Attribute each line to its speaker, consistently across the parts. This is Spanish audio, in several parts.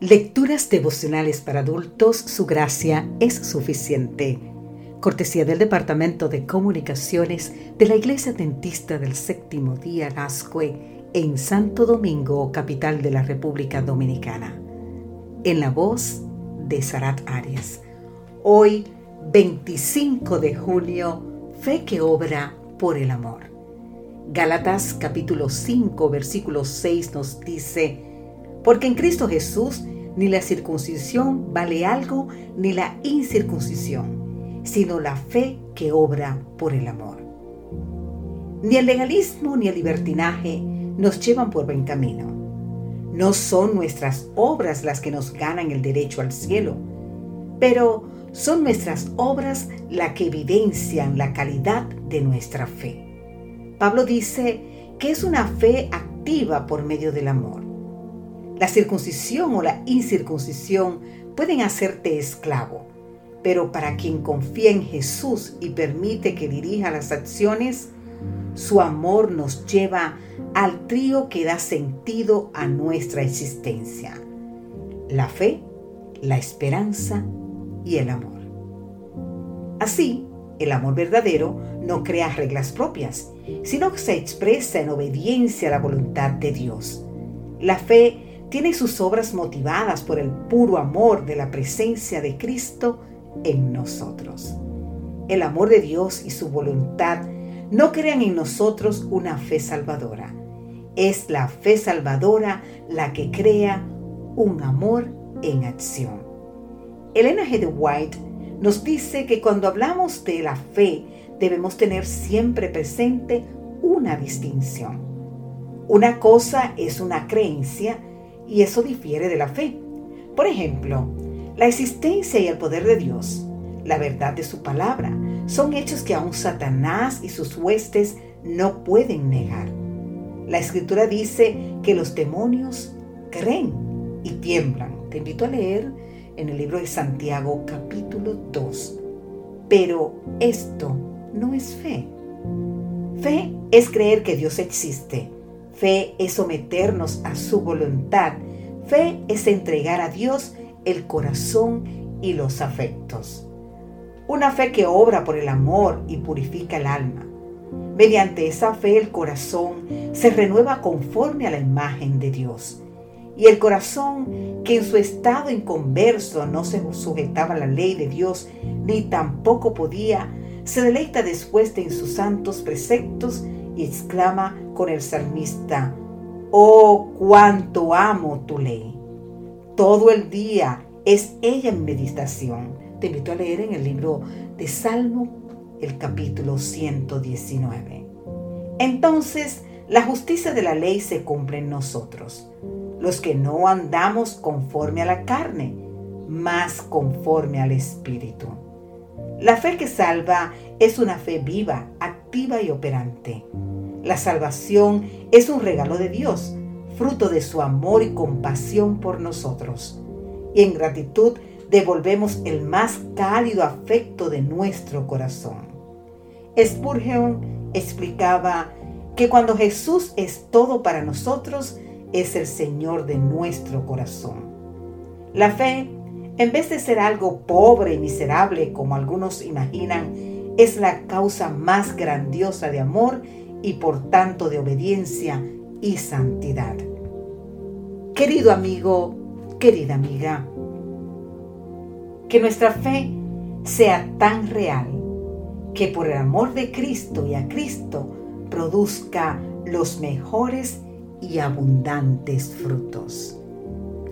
Speaker 1: Lecturas devocionales para adultos, su gracia es suficiente. Cortesía del Departamento de Comunicaciones de la Iglesia Dentista del Séptimo Día Gascue en Santo Domingo, capital de la República Dominicana. En la voz de Sarat Arias. Hoy, 25 de junio, fe que obra por el amor. Gálatas capítulo 5, versículo 6 nos dice, porque en Cristo Jesús ni la circuncisión vale algo, ni la incircuncisión, sino la fe que obra por el amor. Ni el legalismo ni el libertinaje nos llevan por buen camino. No son nuestras obras las que nos ganan el derecho al cielo, pero son nuestras obras las que evidencian la calidad de nuestra fe. Pablo dice que es una fe activa por medio del amor. La circuncisión o la incircuncisión pueden hacerte esclavo, pero para quien confía en Jesús y permite que dirija las acciones, su amor nos lleva al trío que da sentido a nuestra existencia. La fe, la esperanza y el amor. Así, el amor verdadero no crea reglas propias, sino que se expresa en obediencia a la voluntad de Dios. La fe tiene sus obras motivadas por el puro amor de la presencia de Cristo en nosotros. El amor de Dios y su voluntad no crean en nosotros una fe salvadora. Es la fe salvadora la que crea un amor en acción. Elena G. de White nos dice que cuando hablamos de la fe debemos tener siempre presente una distinción. Una cosa es una creencia y eso difiere de la fe. Por ejemplo, la existencia y el poder de Dios, la verdad de su palabra, son hechos que aún Satanás y sus huestes no pueden negar. La escritura dice que los demonios creen y tiemblan. Te invito a leer en el libro de Santiago capítulo 2. Pero esto no es fe. Fe es creer que Dios existe Fe es someternos a su voluntad. Fe es entregar a Dios el corazón y los afectos. Una fe que obra por el amor y purifica el alma. Mediante esa fe el corazón se renueva conforme a la imagen de Dios. Y el corazón que en su estado inconverso no se sujetaba a la ley de Dios ni tampoco podía, se deleita después de en sus santos preceptos exclama con el salmista, oh cuánto amo tu ley. Todo el día es ella en meditación. Te invito a leer en el libro de Salmo el capítulo 119. Entonces, la justicia de la ley se cumple en nosotros, los que no andamos conforme a la carne, más conforme al Espíritu. La fe que salva es una fe viva, activa y operante. La salvación es un regalo de Dios, fruto de su amor y compasión por nosotros. Y en gratitud devolvemos el más cálido afecto de nuestro corazón. Spurgeon explicaba que cuando Jesús es todo para nosotros, es el Señor de nuestro corazón. La fe, en vez de ser algo pobre y miserable como algunos imaginan, es la causa más grandiosa de amor y por tanto de obediencia y santidad. Querido amigo, querida amiga, que nuestra fe sea tan real que por el amor de Cristo y a Cristo produzca los mejores y abundantes frutos.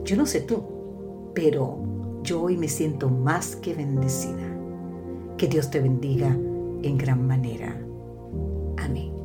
Speaker 1: Yo no sé tú, pero yo hoy me siento más que bendecida. Que Dios te bendiga en gran manera. Amén.